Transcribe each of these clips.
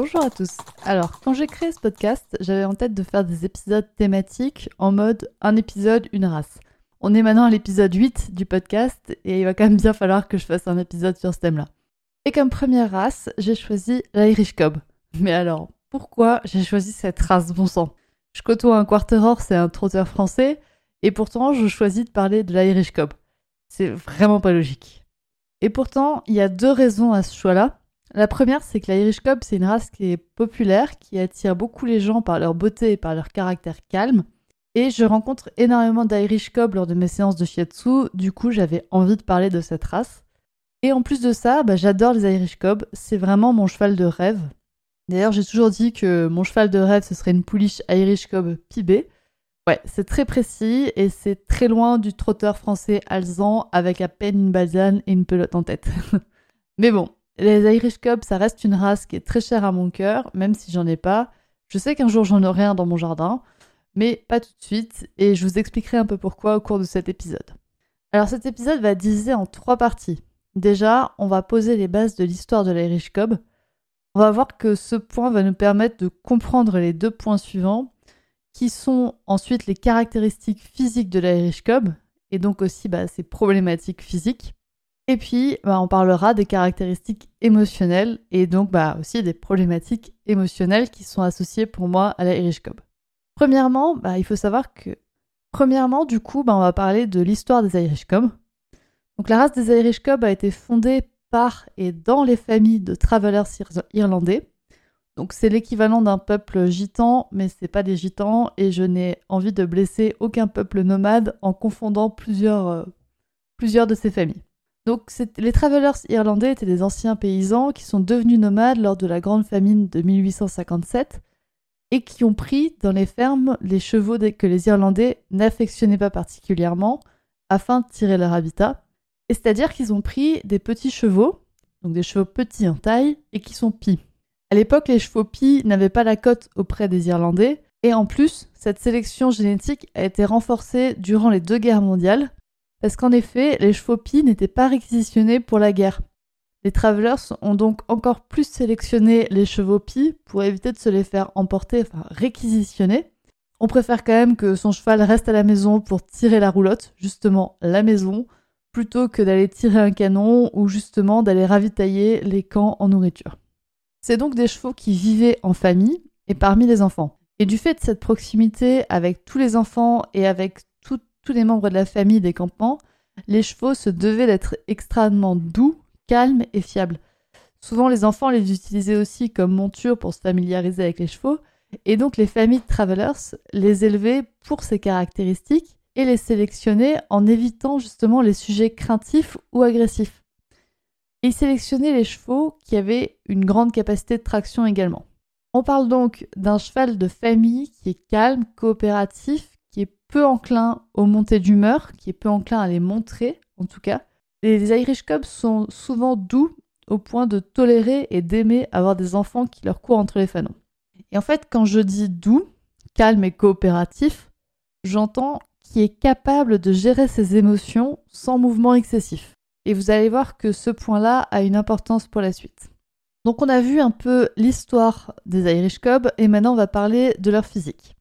Bonjour à tous. Alors, quand j'ai créé ce podcast, j'avais en tête de faire des épisodes thématiques en mode un épisode, une race. On est maintenant à l'épisode 8 du podcast et il va quand même bien falloir que je fasse un épisode sur ce thème-là. Et comme première race, j'ai choisi l'Irish Cob. Mais alors, pourquoi j'ai choisi cette race bon sang? Je côtoie un quarter horse et un trotteur français et pourtant je choisis de parler de l'Irish Cob. C'est vraiment pas logique. Et pourtant, il y a deux raisons à ce choix-là. La première, c'est que l'Irish Cob, c'est une race qui est populaire, qui attire beaucoup les gens par leur beauté et par leur caractère calme. Et je rencontre énormément d'Irish Cob lors de mes séances de shiatsu, du coup j'avais envie de parler de cette race. Et en plus de ça, bah, j'adore les Irish Cob, c'est vraiment mon cheval de rêve. D'ailleurs, j'ai toujours dit que mon cheval de rêve, ce serait une pouliche Irish Cob pibée. Ouais, c'est très précis et c'est très loin du trotteur français alzan avec à peine une basane et une pelote en tête. Mais bon, les Irish Cubs, ça reste une race qui est très chère à mon cœur, même si j'en ai pas. Je sais qu'un jour j'en aurai un dans mon jardin, mais pas tout de suite, et je vous expliquerai un peu pourquoi au cours de cet épisode. Alors cet épisode va diviser en trois parties. Déjà, on va poser les bases de l'histoire de l'Irish Cub. On va voir que ce point va nous permettre de comprendre les deux points suivants, qui sont ensuite les caractéristiques physiques de l'Irish Cub, et donc aussi bah, ses problématiques physiques. Et puis, bah, on parlera des caractéristiques émotionnelles et donc bah, aussi des problématiques émotionnelles qui sont associées pour moi à la Irish Cob. Premièrement, bah, il faut savoir que, premièrement, du coup, on va parler de l'histoire des Irish Cob. Donc, la race des Irish Cob a été fondée par et dans les familles de travelers irlandais. Donc, c'est l'équivalent d'un peuple gitan, mais c'est pas des gitans et je n'ai envie de blesser aucun peuple nomade en confondant plusieurs, euh, plusieurs de ces familles. Donc les travelers irlandais étaient des anciens paysans qui sont devenus nomades lors de la grande famine de 1857 et qui ont pris dans les fermes les chevaux que les Irlandais n'affectionnaient pas particulièrement afin de tirer leur habitat. C'est-à-dire qu'ils ont pris des petits chevaux, donc des chevaux petits en taille, et qui sont pis. À l'époque, les chevaux pis n'avaient pas la cote auprès des Irlandais, et en plus, cette sélection génétique a été renforcée durant les deux guerres mondiales, parce qu'en effet, les chevaux pis n'étaient pas réquisitionnés pour la guerre. Les travelers ont donc encore plus sélectionné les chevaux pis pour éviter de se les faire emporter, enfin réquisitionner. On préfère quand même que son cheval reste à la maison pour tirer la roulotte, justement la maison, plutôt que d'aller tirer un canon ou justement d'aller ravitailler les camps en nourriture. C'est donc des chevaux qui vivaient en famille et parmi les enfants. Et du fait de cette proximité avec tous les enfants et avec les membres de la famille des campements, les chevaux se devaient d'être extrêmement doux, calmes et fiables. Souvent, les enfants les utilisaient aussi comme monture pour se familiariser avec les chevaux, et donc les familles de travelers les élevaient pour ces caractéristiques et les sélectionnaient en évitant justement les sujets craintifs ou agressifs. ils sélectionnaient les chevaux qui avaient une grande capacité de traction également. On parle donc d'un cheval de famille qui est calme, coopératif, peu enclin aux montées d'humeur, qui est peu enclin à les montrer, en tout cas. Les Irish Cubs sont souvent doux au point de tolérer et d'aimer avoir des enfants qui leur courent entre les fanons. Et en fait, quand je dis doux, calme et coopératif, j'entends qui est capable de gérer ses émotions sans mouvement excessif. Et vous allez voir que ce point-là a une importance pour la suite. Donc on a vu un peu l'histoire des Irish Cubs et maintenant on va parler de leur physique.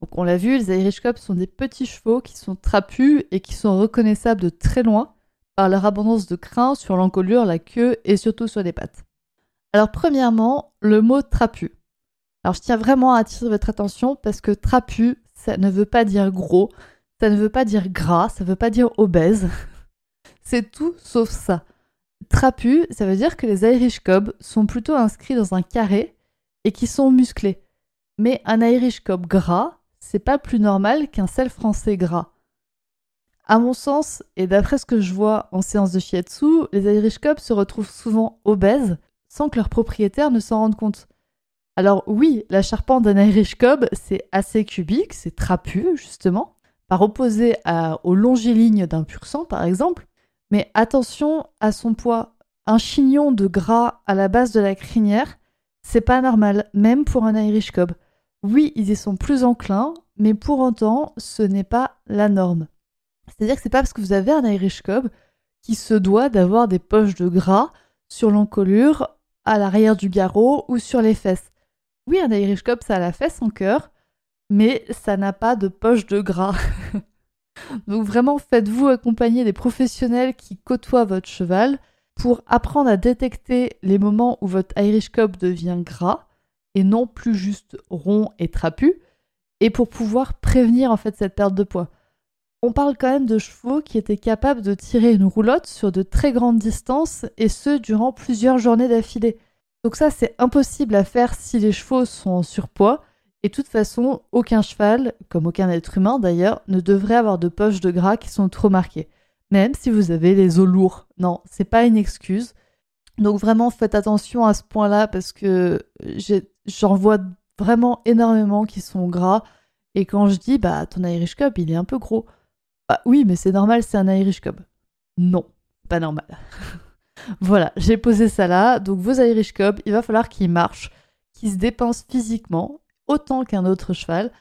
Donc on l'a vu, les Irish Cubs sont des petits chevaux qui sont trapus et qui sont reconnaissables de très loin par leur abondance de crins sur l'encolure, la queue et surtout sur les pattes. Alors premièrement, le mot trapu. Alors je tiens vraiment à attirer votre attention parce que trapu, ça ne veut pas dire gros, ça ne veut pas dire gras, ça ne veut pas dire obèse. C'est tout sauf ça. Trapu, ça veut dire que les Irish Cubs sont plutôt inscrits dans un carré et qui sont musclés. Mais un Irish Cob gras, c'est pas plus normal qu'un sel français gras. À mon sens, et d'après ce que je vois en séance de shiatsu, les Irish Cubs se retrouvent souvent obèses sans que leurs propriétaires ne s'en rendent compte. Alors oui, la charpente d'un Irish Cob, c'est assez cubique, c'est trapu justement, par opposé à, aux longilignes d'un pur sang par exemple, mais attention à son poids. Un chignon de gras à la base de la crinière, c'est pas normal, même pour un Irish Cob. Oui, ils y sont plus enclins, mais pour autant, ce n'est pas la norme. C'est-à-dire que c'est pas parce que vous avez un Irish Cob qui se doit d'avoir des poches de gras sur l'encolure, à l'arrière du garrot ou sur les fesses. Oui, un Irish Cob, ça a la fesse en cœur, mais ça n'a pas de poche de gras. Donc vraiment, faites-vous accompagner des professionnels qui côtoient votre cheval pour apprendre à détecter les moments où votre Irish Cob devient gras et non plus juste rond et trapu, et pour pouvoir prévenir en fait cette perte de poids. On parle quand même de chevaux qui étaient capables de tirer une roulotte sur de très grandes distances et ce durant plusieurs journées d'affilée. Donc ça c'est impossible à faire si les chevaux sont en surpoids et de toute façon aucun cheval, comme aucun être humain d'ailleurs, ne devrait avoir de poches de gras qui sont trop marquées. Même si vous avez les os lourds. Non, c'est pas une excuse. Donc vraiment faites attention à ce point-là parce que j'en vois vraiment énormément qui sont gras. Et quand je dis bah ton Irish Cup il est un peu gros. Bah oui, mais c'est normal, c'est un Irish Cob. Non, pas normal. voilà, j'ai posé ça là. Donc vos Irish Cob, il va falloir qu'ils marchent, qu'ils se dépensent physiquement autant qu'un autre cheval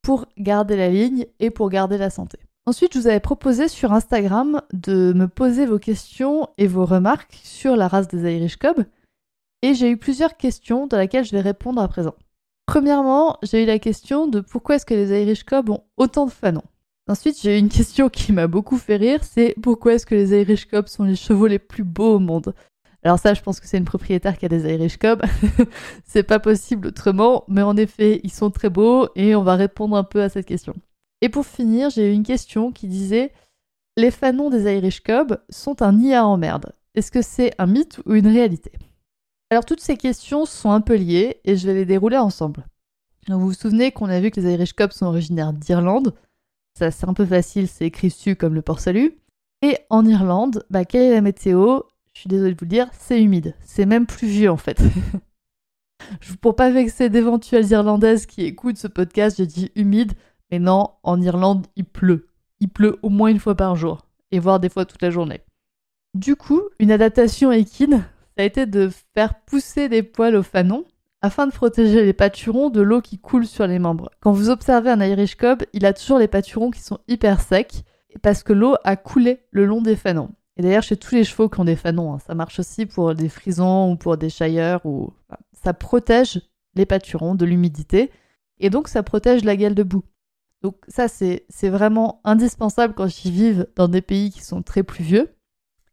pour garder la ligne et pour garder la santé. Ensuite, je vous avais proposé sur Instagram de me poser vos questions et vos remarques sur la race des Irish Cob. Et j'ai eu plusieurs questions dans lesquelles je vais répondre à présent. Premièrement, j'ai eu la question de pourquoi est-ce que les Irish Cob ont autant de fanons Ensuite, j'ai eu une question qui m'a beaucoup fait rire, c'est pourquoi est-ce que les Irish Cob sont les chevaux les plus beaux au monde? Alors ça, je pense que c'est une propriétaire qui a des Irish Cob. c'est pas possible autrement, mais en effet, ils sont très beaux et on va répondre un peu à cette question. Et pour finir, j'ai eu une question qui disait les fanons des Irish Cob sont un nid à emmerde. Est-ce que c'est un mythe ou une réalité? Alors toutes ces questions sont un peu liées et je vais les dérouler ensemble. vous vous souvenez qu'on a vu que les Irish Cob sont originaires d'Irlande, ça, c'est un peu facile, c'est écrit dessus comme le port-salut. Et en Irlande, bah, quelle est la météo? Je suis désolée de vous le dire, c'est humide. C'est même pluvieux en fait. Pour pas vexer d'éventuelles Irlandaises qui écoutent ce podcast, je dis humide. Mais non, en Irlande, il pleut. Il pleut au moins une fois par jour. Et voire des fois toute la journée. Du coup, une adaptation équine, ça a été de faire pousser des poils au fanon afin de protéger les pâturons de l'eau qui coule sur les membres. Quand vous observez un Irish Cob, il a toujours les pâturons qui sont hyper secs parce que l'eau a coulé le long des fanons. Et d'ailleurs, chez tous les chevaux qui ont des fanons, hein, ça marche aussi pour des frisons ou pour des shires, ou ça protège les pâturons de l'humidité et donc ça protège la gale de boue. Donc ça, c'est vraiment indispensable quand ils vivent dans des pays qui sont très pluvieux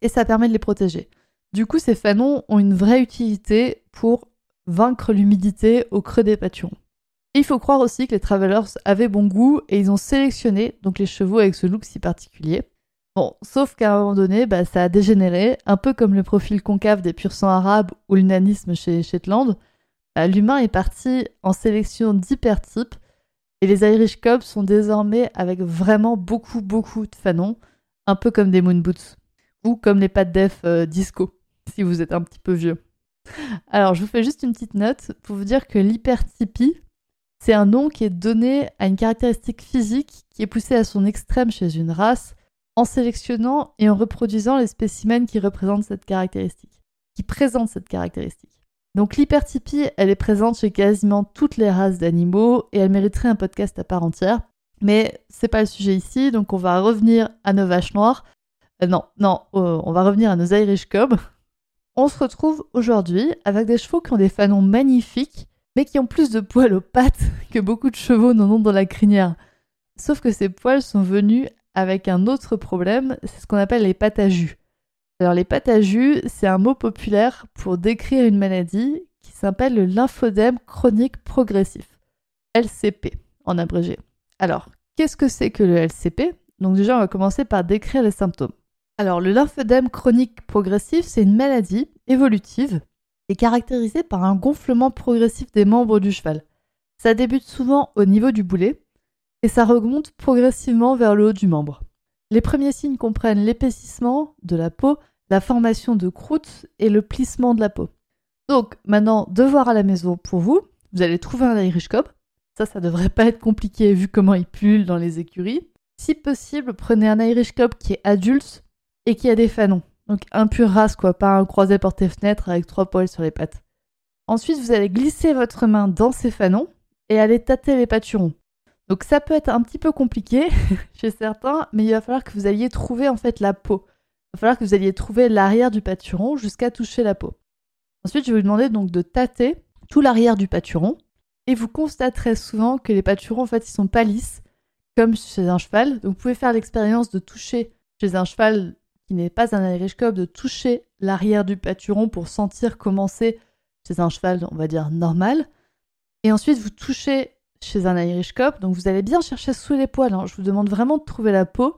et ça permet de les protéger. Du coup, ces fanons ont une vraie utilité pour vaincre l'humidité au creux des pâturons. il faut croire aussi que les travelers avaient bon goût et ils ont sélectionné donc les chevaux avec ce look si particulier. Bon, sauf qu'à un moment donné, bah, ça a dégénéré, un peu comme le profil concave des pur sang arabes ou le nanisme chez Shetland. Bah, l'humain est parti en sélection d'hypertypes et les Irish Cobs sont désormais avec vraiment beaucoup beaucoup de fanons, un peu comme des moon boots ou comme les pattes def euh, disco si vous êtes un petit peu vieux. Alors, je vous fais juste une petite note pour vous dire que l'hypertypie, c'est un nom qui est donné à une caractéristique physique qui est poussée à son extrême chez une race en sélectionnant et en reproduisant les spécimens qui représentent cette caractéristique, qui présentent cette caractéristique. Donc l'hypertypie, elle est présente chez quasiment toutes les races d'animaux et elle mériterait un podcast à part entière. Mais c'est pas le sujet ici, donc on va revenir à nos vaches noires. Euh, non, non, euh, on va revenir à nos Irish Cobs, on se retrouve aujourd'hui avec des chevaux qui ont des fanons magnifiques, mais qui ont plus de poils aux pattes que beaucoup de chevaux n'en ont dans la crinière. Sauf que ces poils sont venus avec un autre problème, c'est ce qu'on appelle les pattes à jus. Alors les pattes à jus, c'est un mot populaire pour décrire une maladie qui s'appelle le lymphodème chronique progressif, LCP en abrégé. Alors, qu'est-ce que c'est que le LCP Donc déjà, on va commencer par décrire les symptômes. Alors, le lymphœdème chronique progressif, c'est une maladie évolutive et caractérisée par un gonflement progressif des membres du cheval. Ça débute souvent au niveau du boulet et ça remonte progressivement vers le haut du membre. Les premiers signes comprennent l'épaississement de la peau, la formation de croûte et le plissement de la peau. Donc, maintenant, devoir à la maison pour vous, vous allez trouver un Irish Cob. Ça, ça devrait pas être compliqué vu comment il pullule dans les écuries. Si possible, prenez un Irish Cob qui est adulte et qui a des fanons. Donc un pur race, quoi, pas un croisé porté-fenêtre avec trois poils sur les pattes. Ensuite, vous allez glisser votre main dans ces fanons et aller tâter les pâturons. Donc ça peut être un petit peu compliqué chez certains, mais il va falloir que vous alliez trouver en fait la peau. Il va falloir que vous alliez trouver l'arrière du pâturon jusqu'à toucher la peau. Ensuite, je vais vous demander donc de tâter tout l'arrière du pâturon et vous constaterez souvent que les pâturons en fait ils sont pas lisses comme chez un cheval. Donc vous pouvez faire l'expérience de toucher chez un cheval qui n'est pas un Irish de toucher l'arrière du pâturon pour sentir comment c'est chez un cheval, on va dire normal. Et ensuite vous touchez chez un Irish Cob, donc vous allez bien chercher sous les poils. Hein. Je vous demande vraiment de trouver la peau.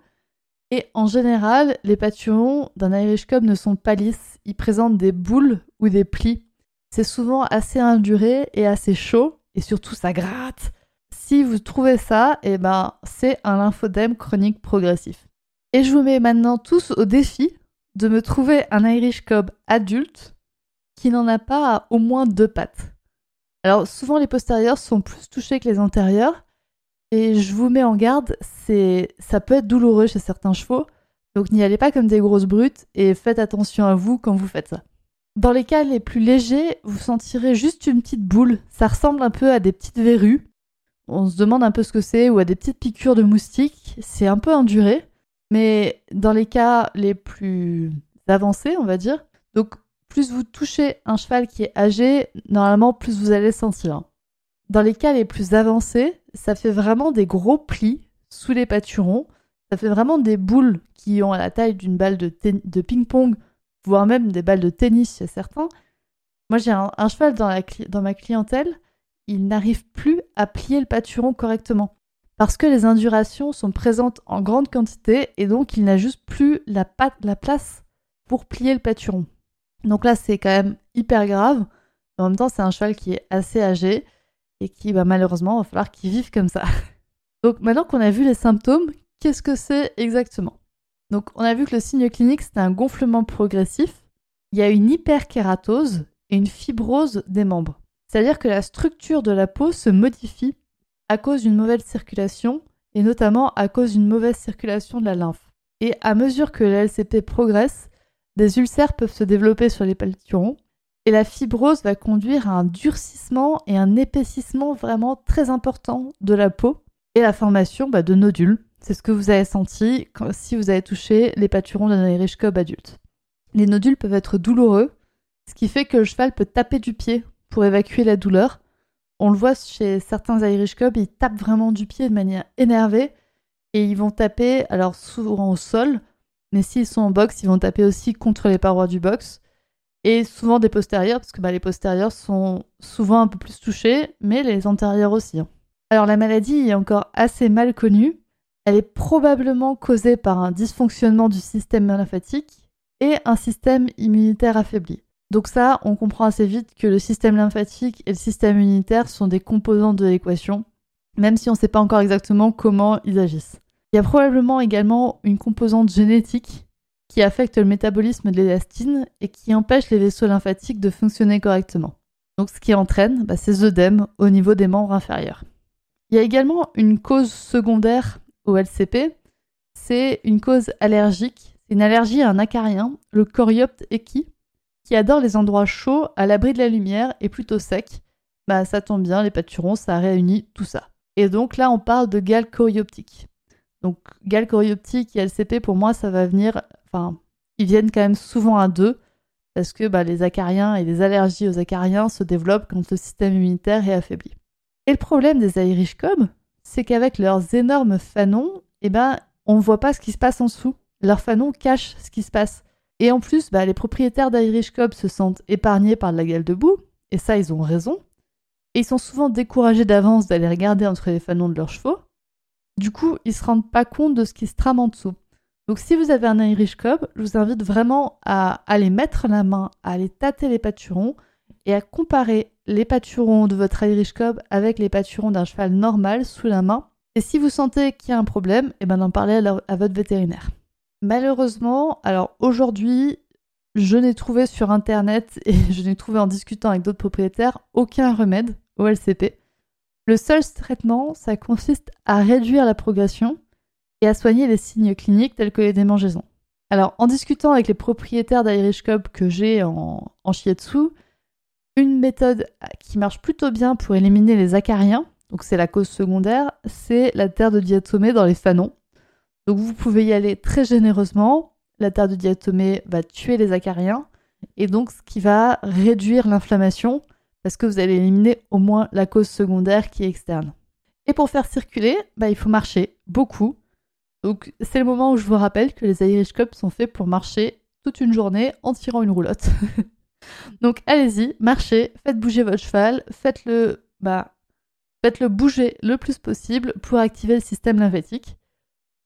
Et en général, les pâturons d'un Irish Cob ne sont pas lisses. Ils présentent des boules ou des plis. C'est souvent assez induré et assez chaud, et surtout ça gratte. Si vous trouvez ça, eh ben, c'est un lymphodème chronique progressif. Et je vous mets maintenant tous au défi de me trouver un Irish Cob adulte qui n'en a pas au moins deux pattes. Alors souvent les postérieurs sont plus touchés que les antérieurs, et je vous mets en garde, c'est ça peut être douloureux chez certains chevaux, donc n'y allez pas comme des grosses brutes et faites attention à vous quand vous faites ça. Dans les cas les plus légers, vous sentirez juste une petite boule, ça ressemble un peu à des petites verrues. On se demande un peu ce que c'est, ou à des petites piqûres de moustiques, c'est un peu enduré, mais dans les cas les plus avancés, on va dire, donc plus vous touchez un cheval qui est âgé, normalement plus vous allez sentir. Dans les cas les plus avancés, ça fait vraiment des gros plis sous les pâturons. Ça fait vraiment des boules qui ont la taille d'une balle de, ping-pong, voire même des balles de tennis chez certains. Moi, j'ai un, cheval dans, ma clientèle, il n'arrive plus à plier le pâturon correctement. Parce que les indurations sont présentes en grande quantité et donc il n'a juste plus la, la place pour plier le pâturon. Donc là, c'est quand même hyper grave. En même temps, c'est un cheval qui est assez âgé et qui, bah, malheureusement, va falloir qu'il vive comme ça. Donc maintenant qu'on a vu les symptômes, qu'est-ce que c'est exactement? Donc on a vu que le signe clinique, c'était un gonflement progressif. Il y a une hyperkératose et une fibrose des membres. C'est-à-dire que la structure de la peau se modifie à cause d'une mauvaise circulation et notamment à cause d'une mauvaise circulation de la lymphe. Et à mesure que la LCP progresse, des ulcères peuvent se développer sur les pâturons et la fibrose va conduire à un durcissement et un épaississement vraiment très important de la peau et la formation bah, de nodules. C'est ce que vous avez senti si vous avez touché les pâturons d'un Irish Cob adulte. Les nodules peuvent être douloureux, ce qui fait que le cheval peut taper du pied pour évacuer la douleur. On le voit chez certains Irish Cob, ils tapent vraiment du pied de manière énervée et ils vont taper alors souvent au sol, mais s'ils sont en boxe, ils vont taper aussi contre les parois du box. Et souvent des postérieurs, parce que bah, les postérieurs sont souvent un peu plus touchés, mais les antérieurs aussi. Hein. Alors la maladie est encore assez mal connue. Elle est probablement causée par un dysfonctionnement du système lymphatique et un système immunitaire affaibli. Donc ça, on comprend assez vite que le système lymphatique et le système immunitaire sont des composants de l'équation, même si on ne sait pas encore exactement comment ils agissent. Il y a probablement également une composante génétique qui affecte le métabolisme de l'élastine et qui empêche les vaisseaux lymphatiques de fonctionner correctement. Donc ce qui entraîne bah, ces œdèmes au niveau des membres inférieurs. Il y a également une cause secondaire au LCP, c'est une cause allergique. C'est une allergie à un acarien, le Coryopte equi, qui adore les endroits chauds, à l'abri de la lumière et plutôt secs. Bah ça tombe bien, les pâturons, ça réunit tout ça. Et donc là, on parle de gale coryoptique. Donc Gal Coryoptique et LCP, pour moi, ça va venir. Enfin, ils viennent quand même souvent à deux, parce que bah, les acariens et les allergies aux acariens se développent quand le système immunitaire est affaibli. Et le problème des Irish Cob, c'est qu'avec leurs énormes fanons, eh ben, on ne voit pas ce qui se passe en dessous. Leurs fanons cachent ce qui se passe. Et en plus, bah, les propriétaires d'Irish Cob se sentent épargnés par la gale de boue, et ça, ils ont raison. Et ils sont souvent découragés d'avance d'aller regarder entre les fanons de leurs chevaux, du coup, ils se rendent pas compte de ce qui se trame en dessous. Donc si vous avez un Irish Cob, je vous invite vraiment à aller mettre la main, à aller tâter les pâturons et à comparer les pâturons de votre Irish Cob avec les pâturons d'un cheval normal sous la main. Et si vous sentez qu'il y a un problème, eh ben d'en parler à, votre vétérinaire. Malheureusement, alors aujourd'hui, je n'ai trouvé sur internet et je n'ai trouvé en discutant avec d'autres propriétaires aucun remède au LCP. Le seul traitement, ça consiste à réduire la progression et à soigner les signes cliniques tels que les démangeaisons. Alors, en discutant avec les propriétaires d'Irish que j'ai en, en shiatsu, une méthode qui marche plutôt bien pour éliminer les acariens, donc c'est la cause secondaire, c'est la terre de diatomée dans les fanons. Donc vous pouvez y aller très généreusement. La terre de diatomée va tuer les acariens et donc ce qui va réduire l'inflammation parce que vous allez éliminer au moins la cause secondaire qui est externe. Et pour faire circuler, bah, il faut marcher beaucoup. Donc c'est le moment où je vous rappelle que les Irish Cups sont faits pour marcher toute une journée en tirant une roulotte. donc allez-y, marchez, faites bouger votre cheval, faites-le bah, faites-le bouger le plus possible pour activer le système lymphatique.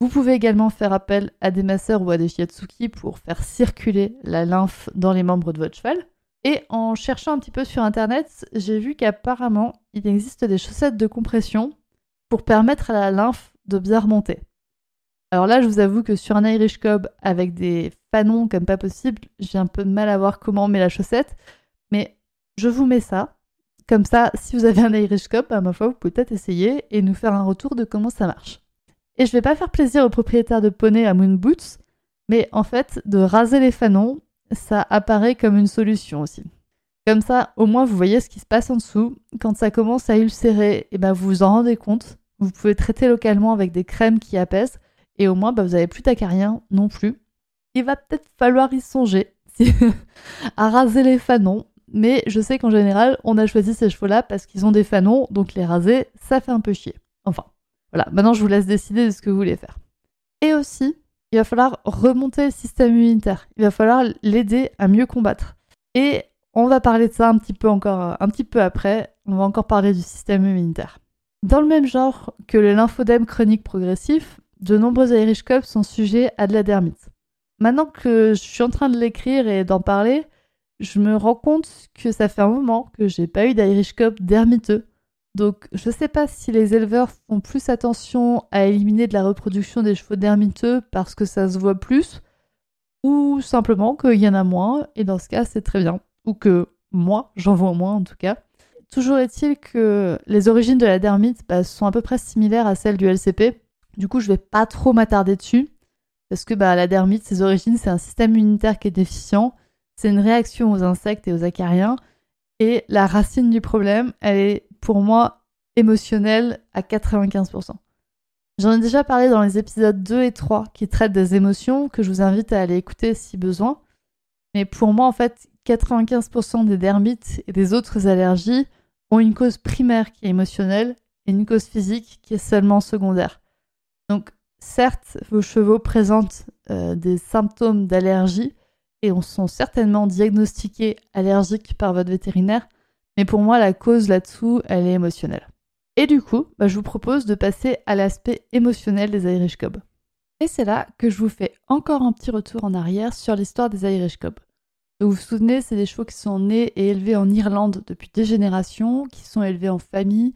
Vous pouvez également faire appel à des masseurs ou à des shiatsuki pour faire circuler la lymphe dans les membres de votre cheval. Et en cherchant un petit peu sur internet, j'ai vu qu'apparemment, il existe des chaussettes de compression pour permettre à la lymphe de bien remonter. Alors là, je vous avoue que sur un Irish Cob avec des fanons comme pas possible, j'ai un peu de mal à voir comment on met la chaussette. Mais je vous mets ça. Comme ça, si vous avez un Irish Cob, à ma foi, vous pouvez peut-être essayer et nous faire un retour de comment ça marche. Et je vais pas faire plaisir aux propriétaires de poney à Moon Boots, mais en fait, de raser les fanons, ça apparaît comme une solution aussi. Comme ça, au moins, vous voyez ce qui se passe en dessous. Quand ça commence à ulcérer, et eh ben, vous vous en rendez compte. Vous pouvez traiter localement avec des crèmes qui apaisent. Et au moins, bah, vous n'avez plus d'acariens non plus. Il va peut-être falloir y songer à raser les fanons. Mais je sais qu'en général, on a choisi ces chevaux-là parce qu'ils ont des fanons. Donc les raser, ça fait un peu chier. Enfin, voilà. Maintenant, je vous laisse décider de ce que vous voulez faire. Et aussi, il va falloir remonter le système immunitaire. Il va falloir l'aider à mieux combattre. Et on va parler de ça un petit peu encore, un petit peu après. On va encore parler du système immunitaire. Dans le même genre que le lymphodème chronique progressif, de nombreux Irish Cups sont sujets à de la dermite. Maintenant que je suis en train de l'écrire et d'en parler, je me rends compte que ça fait un moment que j'ai pas eu d'Irish Cup dermiteux. Donc, je ne sais pas si les éleveurs font plus attention à éliminer de la reproduction des chevaux dermiteux parce que ça se voit plus, ou simplement qu'il y en a moins, et dans ce cas, c'est très bien. Ou que moi, j'en vois moins en tout cas. Toujours est-il que les origines de la dermite bah, sont à peu près similaires à celles du LCP. Du coup, je vais pas trop m'attarder dessus, parce que bah, la dermite, ses origines, c'est un système immunitaire qui est déficient, c'est une réaction aux insectes et aux acariens, et la racine du problème, elle est pour moi émotionnelle à 95%. J'en ai déjà parlé dans les épisodes 2 et 3 qui traitent des émotions, que je vous invite à aller écouter si besoin. Mais pour moi, en fait, 95% des dermites et des autres allergies ont une cause primaire qui est émotionnelle et une cause physique qui est seulement secondaire. Donc, certes, vos chevaux présentent euh, des symptômes d'allergie, et on sont certainement diagnostiqués allergiques par votre vétérinaire, mais pour moi la cause là-dessous, elle est émotionnelle. Et du coup, bah, je vous propose de passer à l'aspect émotionnel des Irish Cubs. Et c'est là que je vous fais encore un petit retour en arrière sur l'histoire des Irish Cubs. Vous vous souvenez, c'est des chevaux qui sont nés et élevés en Irlande depuis des générations, qui sont élevés en famille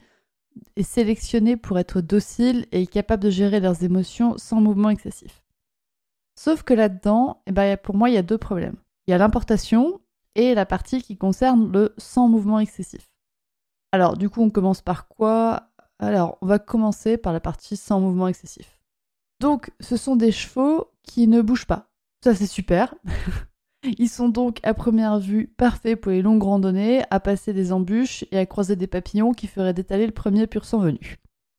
et sélectionnés pour être dociles et capables de gérer leurs émotions sans mouvement excessif. Sauf que là-dedans, eh ben, pour moi, il y a deux problèmes. Il y a l'importation et la partie qui concerne le sans mouvement excessif. Alors, du coup, on commence par quoi? Alors, on va commencer par la partie sans mouvement excessif. Donc, ce sont des chevaux qui ne bougent pas. Ça, c'est super. Ils sont donc à première vue parfaits pour les longues randonnées, à passer des embûches et à croiser des papillons qui feraient détaler le premier pur sang venu.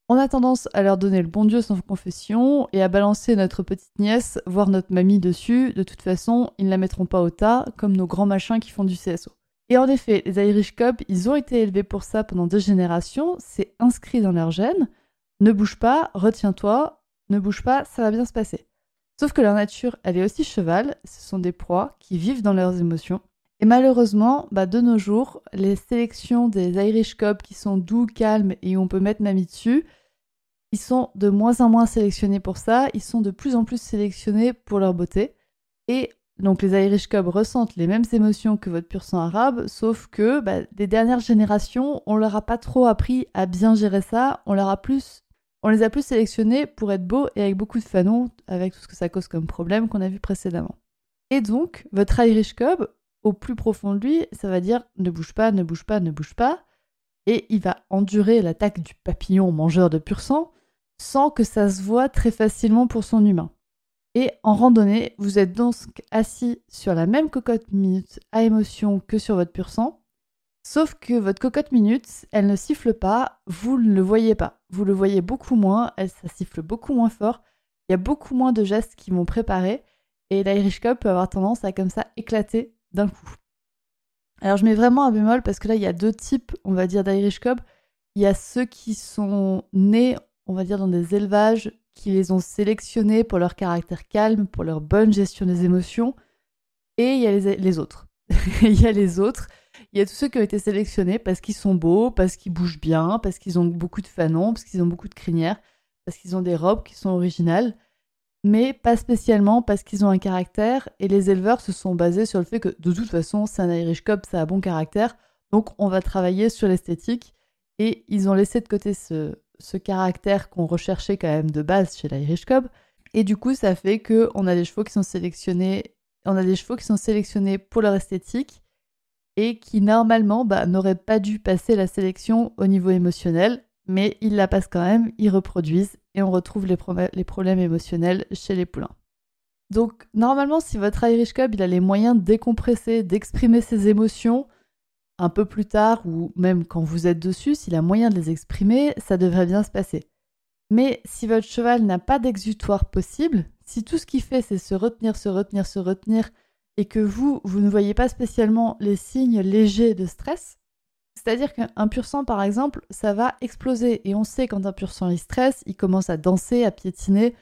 On a tendance à leur donner le bon Dieu sans confession et à balancer notre petite nièce, voire notre mamie dessus. De toute façon, ils ne la mettront pas au tas, comme nos grands machins qui font du CSO. Et en effet, les Irish Cubs, ils ont été élevés pour ça pendant deux générations, c'est inscrit dans leur gène. Ne bouge pas, retiens-toi, ne bouge pas, ça va bien se passer. Sauf que leur nature, elle est aussi cheval, ce sont des proies qui vivent dans leurs émotions. Et malheureusement, bah, de nos jours, les sélections des Irish Cubs qui sont doux, calmes et où on peut mettre mamie dessus, ils sont de moins en moins sélectionnés pour ça, ils sont de plus en plus sélectionnés pour leur beauté. Et donc les Irish Cubs ressentent les mêmes émotions que votre pur sang arabe, sauf que bah, des dernières générations, on leur a pas trop appris à bien gérer ça, on leur a plus, on les a plus sélectionnés pour être beaux et avec beaucoup de fanons, avec tout ce que ça cause comme problème qu'on a vu précédemment. Et donc, votre Irish Cob, au plus profond de lui, ça va dire ne bouge pas, ne bouge pas, ne bouge pas. Et il va endurer l'attaque du papillon mangeur de pur sang sans que ça se voit très facilement pour son humain. Et en randonnée, vous êtes donc assis sur la même cocotte minute à émotion que sur votre pur sang, sauf que votre cocotte minute, elle ne siffle pas, vous ne le voyez pas. Vous le voyez beaucoup moins, elle, ça siffle beaucoup moins fort, il y a beaucoup moins de gestes qui vont préparer, et l'Irish Cup peut avoir tendance à comme ça éclater d'un coup. Alors je mets vraiment un bémol parce que là il y a deux types, on va dire, d'Irish Cup. Il y a ceux qui sont nés, on va dire, dans des élevages qui les ont sélectionnés pour leur caractère calme, pour leur bonne gestion des émotions. Et il y a les, autres. il y a les autres. Il y a tous ceux qui ont été sélectionnés parce qu'ils sont beaux, parce qu'ils bougent bien, parce qu'ils ont beaucoup de fanons, parce qu'ils ont beaucoup de crinières, parce qu'ils ont des robes qui sont originales, mais pas spécialement parce qu'ils ont un caractère. Et les éleveurs se sont basés sur le fait que de toute façon, c'est un Irish Cub, ça a bon caractère, donc on va travailler sur l'esthétique. Et ils ont laissé de côté ce, caractère qu'on recherchait quand même de base chez l'Irish Cob. Et du coup, ça fait que on a des chevaux qui sont sélectionnés, on a des chevaux qui sont sélectionnés pour leur esthétique et qui normalement bah, n'auraient pas dû passer la sélection au niveau émotionnel, mais ils la passent quand même, ils reproduisent et on retrouve les, problèmes émotionnels chez les poulains. Donc normalement, si votre Irish Cub il a les moyens de décompresser, d'exprimer ses émotions, un peu plus tard ou même quand vous êtes dessus, s'il a moyen de les exprimer, ça devrait bien se passer. Mais si votre cheval n'a pas d'exutoire possible, si tout ce qu'il fait c'est se retenir, se retenir, se retenir, et que vous, vous ne voyez pas spécialement les signes légers de stress, c'est-à-dire qu'un pur sang par exemple, ça va exploser. Et on sait quand un pur sang il stresse, il commence à danser, à piétiner,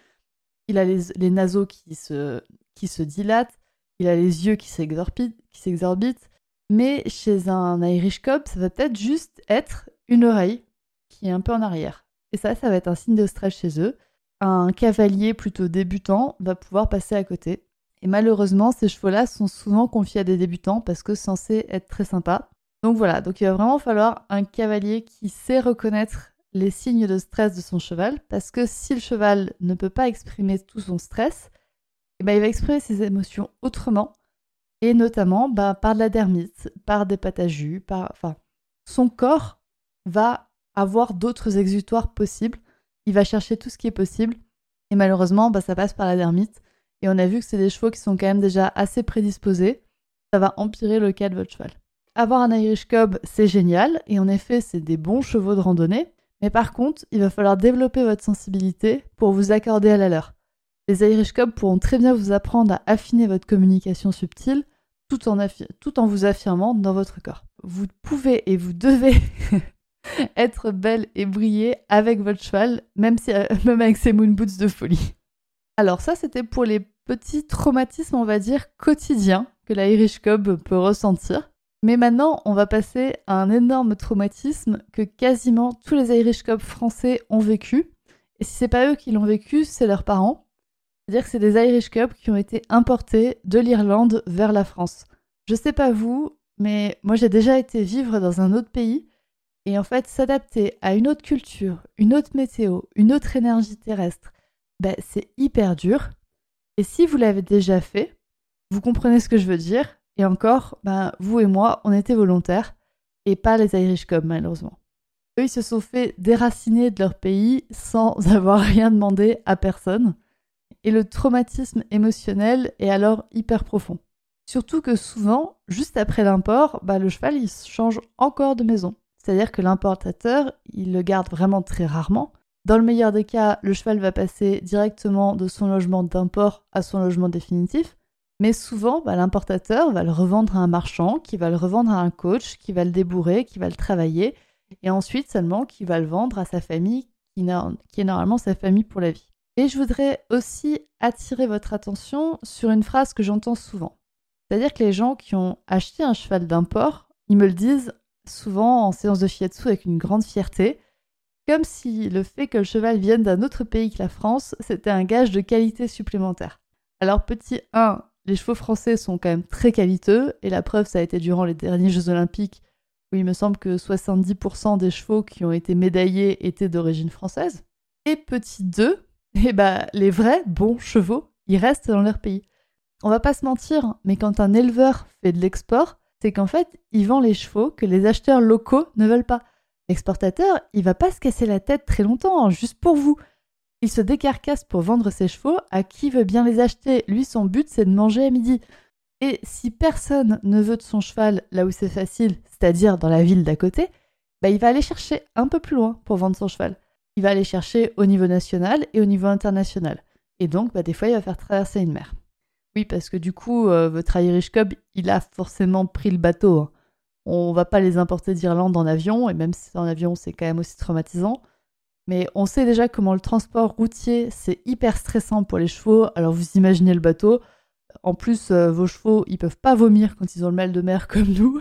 il a les, les naseaux qui se, qui se dilatent, il a les yeux qui s'exorbitent, mais chez un Irish Cob, ça va peut-être juste être une oreille qui est un peu en arrière. Et ça, ça va être un signe de stress chez eux. Un cavalier plutôt débutant va pouvoir passer à côté. Et malheureusement, ces chevaux-là sont souvent confiés à des débutants parce que censés être très sympas. Donc voilà, donc il va vraiment falloir un cavalier qui sait reconnaître les signes de stress de son cheval parce que si le cheval ne peut pas exprimer tout son stress, eh ben, il va exprimer ses émotions autrement et notamment bah, par de la dermite, par des pâtes à jus, par... Enfin, son corps va avoir d'autres exutoires possibles, il va chercher tout ce qui est possible, et malheureusement, bah, ça passe par la dermite, et on a vu que c'est des chevaux qui sont quand même déjà assez prédisposés, ça va empirer le cas de votre cheval. Avoir un Irish Cob, c'est génial, et en effet, c'est des bons chevaux de randonnée, mais par contre, il va falloir développer votre sensibilité pour vous accorder à la leur. Les Irish Cob pourront très bien vous apprendre à affiner votre communication subtile tout en, vous affirmant dans votre corps. Vous pouvez et vous devez être belle et briller avec votre cheval, euh, même avec ses moon boots de folie. Alors ça, c'était pour les petits traumatismes, on va dire, quotidiens que la Irish Cob peut ressentir. Mais maintenant, on va passer à un énorme traumatisme que quasiment tous les Irish Cob français ont vécu. Et si c'est pas eux qui l'ont vécu, c'est leurs parents. C'est-à-dire que c'est des Irish Cups qui ont été importés de l'Irlande vers la France. Je sais pas vous, mais moi j'ai déjà été vivre dans un autre pays et en fait s'adapter à une autre culture, une autre météo, une autre énergie terrestre, ben, c'est hyper dur. Et si vous l'avez déjà fait, vous comprenez ce que je veux dire. Et encore, ben, vous et moi, on était volontaires et pas les Irish Cubs malheureusement. Eux, ils se sont fait déraciner de leur pays sans avoir rien demandé à personne et le traumatisme émotionnel est alors hyper profond. Surtout que souvent, juste après l'import, bah, le cheval il change encore de maison. C'est-à-dire que l'importateur, il le garde vraiment très rarement. Dans le meilleur des cas, le cheval va passer directement de son logement d'import à son logement définitif. Mais souvent, bah, l'importateur va le revendre à un marchand, qui va le revendre à un coach, qui va le débourrer, qui va le travailler, et ensuite seulement qui va le vendre à sa famille, qui est normalement sa famille pour la vie. Et je voudrais aussi attirer votre attention sur une phrase que j'entends souvent. C'est-à-dire que les gens qui ont acheté un cheval d'import, ils me le disent souvent en séance de shiatsu avec une grande fierté, comme si le fait que le cheval vienne d'un autre pays que la France, c'était un gage de qualité supplémentaire. Alors petit 1, les chevaux français sont quand même très qualiteux, et la preuve ça a été durant les derniers Jeux olympiques, où il me semble que 70% des chevaux qui ont été médaillés étaient d'origine française. Et petit 2, et eh bah, les vrais bons chevaux, ils restent dans leur pays. on va pas se mentir, mais quand un éleveur fait de l'export, c'est qu'en fait, il vend les chevaux que les acheteurs locaux ne veulent pas. L'exportateur, il va pas se casser la tête très longtemps, hein, juste pour vous. Il se décarcasse pour vendre ses chevaux à qui veut bien les acheter? Lui, son but, c'est de manger à midi. Et si personne ne veut de son cheval là où c'est facile, c'est-à-dire dans la ville d'à côté, bah, il va aller chercher un peu plus loin pour vendre son cheval. Il va aller chercher au niveau national et au niveau international. Et donc, bah, des fois, il va faire traverser une mer. Oui, parce que du coup, euh, votre Irish Cub, il a forcément pris le bateau. Hein. On va pas les importer d'Irlande en avion, et même si c'est en avion, c'est quand même aussi traumatisant. Mais on sait déjà comment le transport routier, c'est hyper stressant pour les chevaux. Alors vous imaginez le bateau. En plus, euh, vos chevaux, ils peuvent pas vomir quand ils ont le mal de mer comme nous.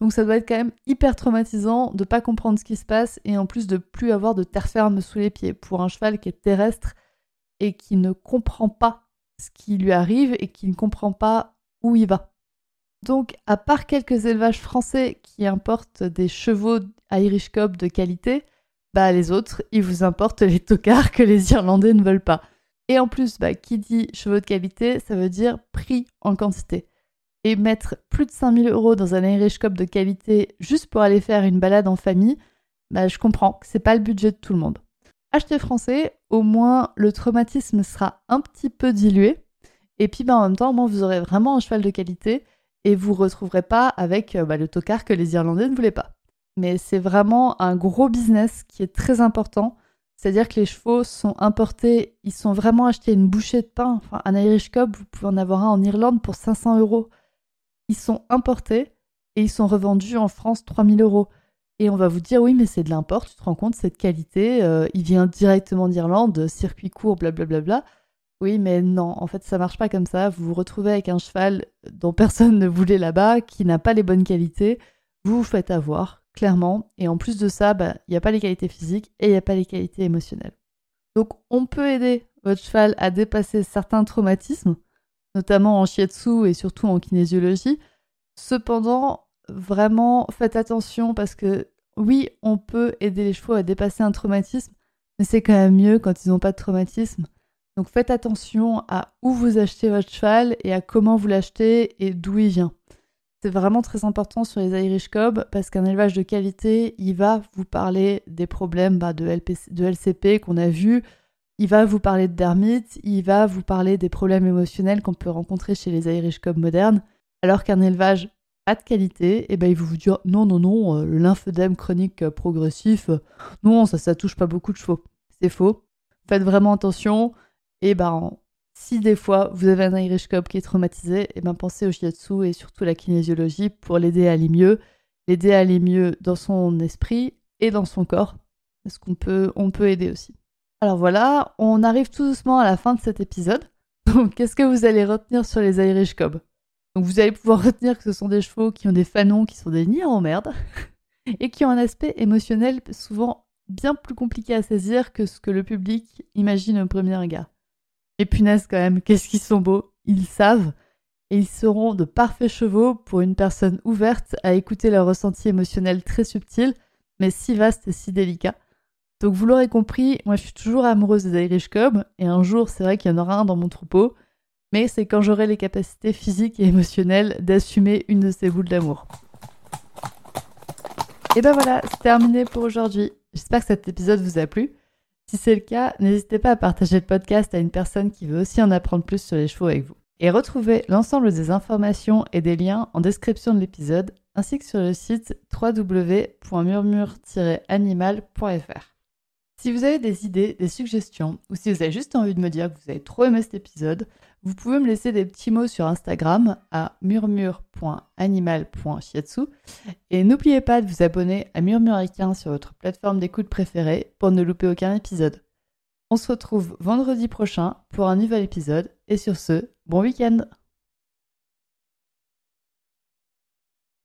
Donc ça doit être quand même hyper traumatisant de pas comprendre ce qui se passe et en plus de plus avoir de terre ferme sous les pieds pour un cheval qui est terrestre et qui ne comprend pas ce qui lui arrive et qui ne comprend pas où il va. Donc, à part quelques élevages français qui importent des chevaux Irish Cob de qualité, bah les autres, ils vous importent les tocards que les Irlandais ne veulent pas. Et en plus, bah, qui dit chevaux de qualité, ça veut dire prix en quantité. Et mettre plus de 5000 euros dans un Irish de qualité juste pour aller faire une balade en famille, bah, je comprends que c'est pas le budget de tout le monde. Achetez français, au moins le traumatisme sera un petit peu dilué. Et puis bah, en même temps, vous aurez vraiment un cheval de qualité et vous ne retrouverez pas avec euh, bah, le tocard que les Irlandais ne voulaient pas. Mais c'est vraiment un gros business qui est très important. C'est-à-dire que les chevaux sont importés, ils sont vraiment achetés une bouchée de pain. Enfin, un Irish Cob, vous pouvez en avoir un en Irlande pour 500 euros. Ils sont importés et ils sont revendus en France 3000 euros. Et on va vous dire, oui, mais c'est de l'import, tu te rends compte, cette qualité, euh, il vient directement d'Irlande, circuit court, blablabla. Bla, bla. Oui, mais non, en fait, ça marche pas comme ça. Vous vous retrouvez avec un cheval dont personne ne voulait là-bas, qui n'a pas les bonnes qualités. Vous vous faites avoir, clairement. Et en plus de ça, bah, il n'y a pas les qualités physiques et il n'y a pas les qualités émotionnelles. Donc, on peut aider votre cheval à dépasser certains traumatismes, notamment en shiatsu et surtout en kinésiologie. Cependant, vraiment, faites attention parce que oui, on peut aider les chevaux à dépasser un traumatisme, mais c'est quand même mieux quand ils n'ont pas de traumatisme. Donc faites attention à où vous achetez votre cheval et à comment vous l'achetez et d'où il vient. C'est vraiment très important sur les Irish Cob parce qu'un élevage de qualité, il va vous parler des problèmes bah, de, LCP qu'on a vus, il va vous parler de dermite, il va vous parler des problèmes émotionnels qu'on peut rencontrer chez les Irish Cob modernes, alors qu'un élevage pas de qualité, et eh ben il va vous dire non, non, non, euh, le lymphœdème chronique progressif, euh, non, ça, ça touche pas beaucoup de chevaux. C'est faux. Faites vraiment attention. Et ben, si des fois vous avez un Irish Cob qui est traumatisé, et ben pensez au shiatsu et surtout la kinésiologie pour l'aider à aller mieux, l'aider à aller mieux dans son esprit et dans son corps, parce qu'on peut, on peut aider aussi. Alors voilà, on arrive tout doucement à la fin de cet épisode. Donc, qu'est-ce que vous allez retenir sur les Irish Cob Donc, vous allez pouvoir retenir que ce sont des chevaux qui ont des fanons qui sont des nids en merde et qui ont un aspect émotionnel souvent bien plus compliqué à saisir que ce que le public imagine au premier regard. Et quand même, qu'est-ce qu'ils sont beaux. Ils savent et ils seront de parfaits chevaux pour une personne ouverte à écouter leur ressenti émotionnel très subtil, mais si vaste et si délicat. Donc vous l'aurez compris, moi je suis toujours amoureuse des Irish Cubs, et un jour c'est vrai qu'il y en aura un dans mon troupeau, mais c'est quand j'aurai les capacités physiques et émotionnelles d'assumer une de ces boules d'amour. Et ben voilà, c'est terminé pour aujourd'hui. J'espère que cet épisode vous a plu. Si c'est le cas, n'hésitez pas à partager le podcast à une personne qui veut aussi en apprendre plus sur les chevaux avec vous. Et retrouvez l'ensemble des informations et des liens en description de l'épisode, ainsi que sur le site www.murmure-animal.fr. Si vous avez des idées, des suggestions, ou si vous avez juste envie de me dire que vous avez trop aimé cet épisode, vous pouvez me laisser des petits mots sur Instagram à murmure.animal.shiatsu. Et n'oubliez pas de vous abonner à Murmuricain sur votre plateforme d'écoute préférée pour ne louper aucun épisode. On se retrouve vendredi prochain pour un nouvel épisode. Et sur ce, bon week-end